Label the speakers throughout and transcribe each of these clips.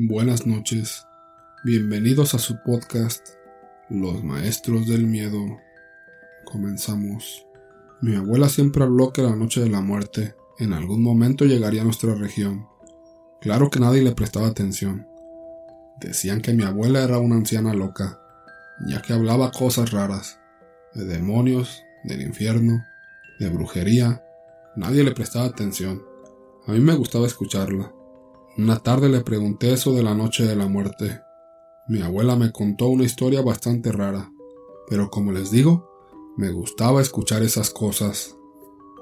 Speaker 1: Buenas noches. Bienvenidos a su podcast Los Maestros del Miedo. Comenzamos. Mi abuela siempre habló que la noche de la muerte en algún momento llegaría a nuestra región. Claro que nadie le prestaba atención. Decían que mi abuela era una anciana loca, ya que hablaba cosas raras, de demonios, del infierno, de brujería. Nadie le prestaba atención. A mí me gustaba escucharla. Una tarde le pregunté eso de la noche de la muerte. Mi abuela me contó una historia bastante rara, pero como les digo, me gustaba escuchar esas cosas.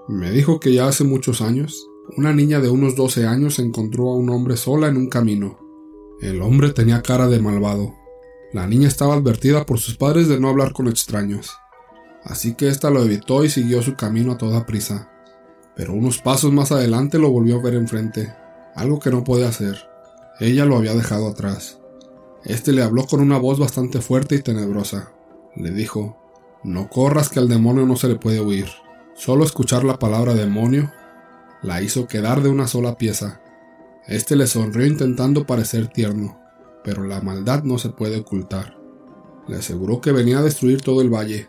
Speaker 1: Me dijo que ya hace muchos años, una niña de unos 12 años encontró a un hombre sola en un camino. El hombre tenía cara de malvado. La niña estaba advertida por sus padres de no hablar con extraños, así que ésta lo evitó y siguió su camino a toda prisa pero unos pasos más adelante lo volvió a ver enfrente, algo que no podía hacer. Ella lo había dejado atrás. Este le habló con una voz bastante fuerte y tenebrosa. Le dijo, No corras que al demonio no se le puede huir. Solo escuchar la palabra demonio la hizo quedar de una sola pieza. Este le sonrió intentando parecer tierno, pero la maldad no se puede ocultar. Le aseguró que venía a destruir todo el valle,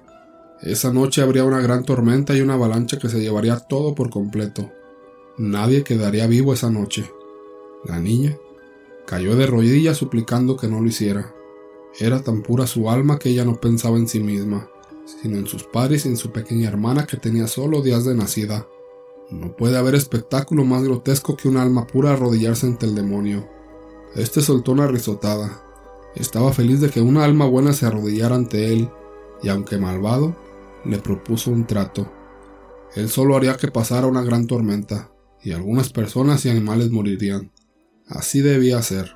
Speaker 1: esa noche habría una gran tormenta y una avalancha que se llevaría todo por completo. Nadie quedaría vivo esa noche. La niña cayó de rodillas suplicando que no lo hiciera. Era tan pura su alma que ella no pensaba en sí misma, sino en sus padres y en su pequeña hermana que tenía solo días de nacida. No puede haber espectáculo más grotesco que un alma pura arrodillarse ante el demonio. Este soltó una risotada. Estaba feliz de que una alma buena se arrodillara ante él, y aunque malvado, le propuso un trato. Él solo haría que pasara una gran tormenta, y algunas personas y animales morirían. Así debía ser.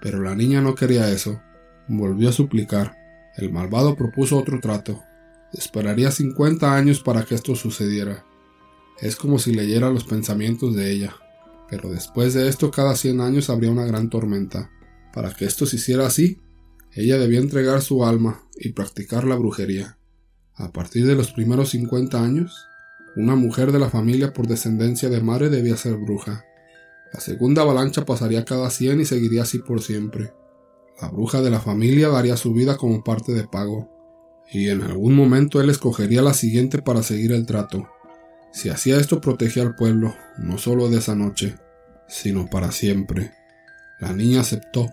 Speaker 1: Pero la niña no quería eso. Volvió a suplicar. El malvado propuso otro trato. Esperaría 50 años para que esto sucediera. Es como si leyera los pensamientos de ella. Pero después de esto cada 100 años habría una gran tormenta. Para que esto se hiciera así, ella debía entregar su alma y practicar la brujería. A partir de los primeros 50 años, una mujer de la familia por descendencia de madre debía ser bruja. La segunda avalancha pasaría cada 100 y seguiría así por siempre. La bruja de la familia daría su vida como parte de pago, y en algún momento él escogería la siguiente para seguir el trato. Si hacía esto protegía al pueblo, no solo de esa noche, sino para siempre. La niña aceptó.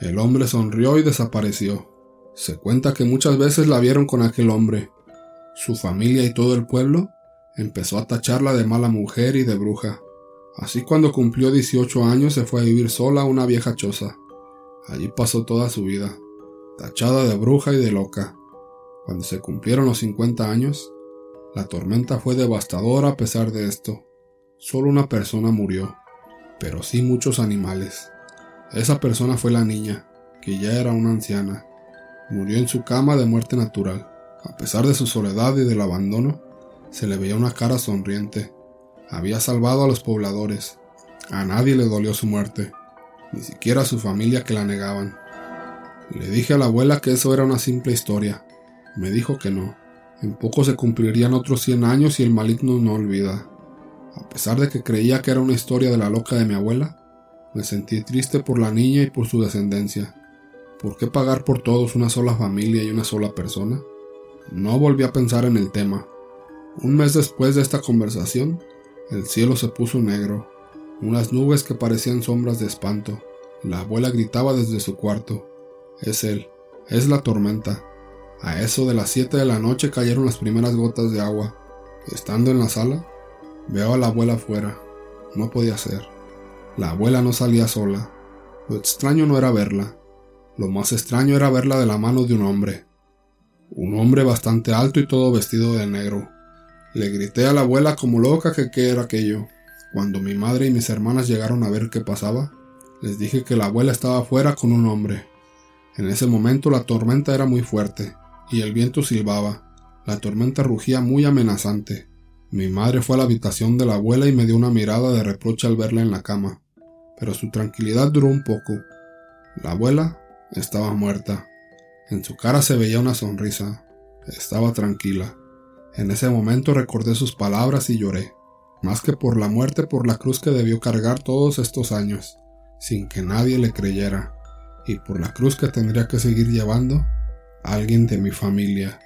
Speaker 1: El hombre sonrió y desapareció. Se cuenta que muchas veces la vieron con aquel hombre. Su familia y todo el pueblo empezó a tacharla de mala mujer y de bruja. Así cuando cumplió 18 años se fue a vivir sola a una vieja choza. Allí pasó toda su vida, tachada de bruja y de loca. Cuando se cumplieron los 50 años, la tormenta fue devastadora a pesar de esto. Solo una persona murió, pero sí muchos animales. Esa persona fue la niña, que ya era una anciana. Murió en su cama de muerte natural. A pesar de su soledad y del abandono, se le veía una cara sonriente. Había salvado a los pobladores. A nadie le dolió su muerte, ni siquiera a su familia que la negaban. Le dije a la abuela que eso era una simple historia. Me dijo que no. En poco se cumplirían otros 100 años y el maligno no olvida. A pesar de que creía que era una historia de la loca de mi abuela, me sentí triste por la niña y por su descendencia. ¿Por qué pagar por todos una sola familia y una sola persona? No volví a pensar en el tema. Un mes después de esta conversación, el cielo se puso negro, unas nubes que parecían sombras de espanto. La abuela gritaba desde su cuarto. Es él, es la tormenta. A eso de las siete de la noche cayeron las primeras gotas de agua. Estando en la sala, veo a la abuela afuera. No podía ser. La abuela no salía sola. Lo extraño no era verla, lo más extraño era verla de la mano de un hombre. Un hombre bastante alto y todo vestido de negro. Le grité a la abuela como loca que qué era aquello. Cuando mi madre y mis hermanas llegaron a ver qué pasaba, les dije que la abuela estaba afuera con un hombre. En ese momento la tormenta era muy fuerte, y el viento silbaba. La tormenta rugía muy amenazante. Mi madre fue a la habitación de la abuela y me dio una mirada de reproche al verla en la cama, pero su tranquilidad duró un poco. La abuela estaba muerta. En su cara se veía una sonrisa. Estaba tranquila. En ese momento recordé sus palabras y lloré, más que por la muerte por la cruz que debió cargar todos estos años, sin que nadie le creyera, y por la cruz que tendría que seguir llevando a alguien de mi familia.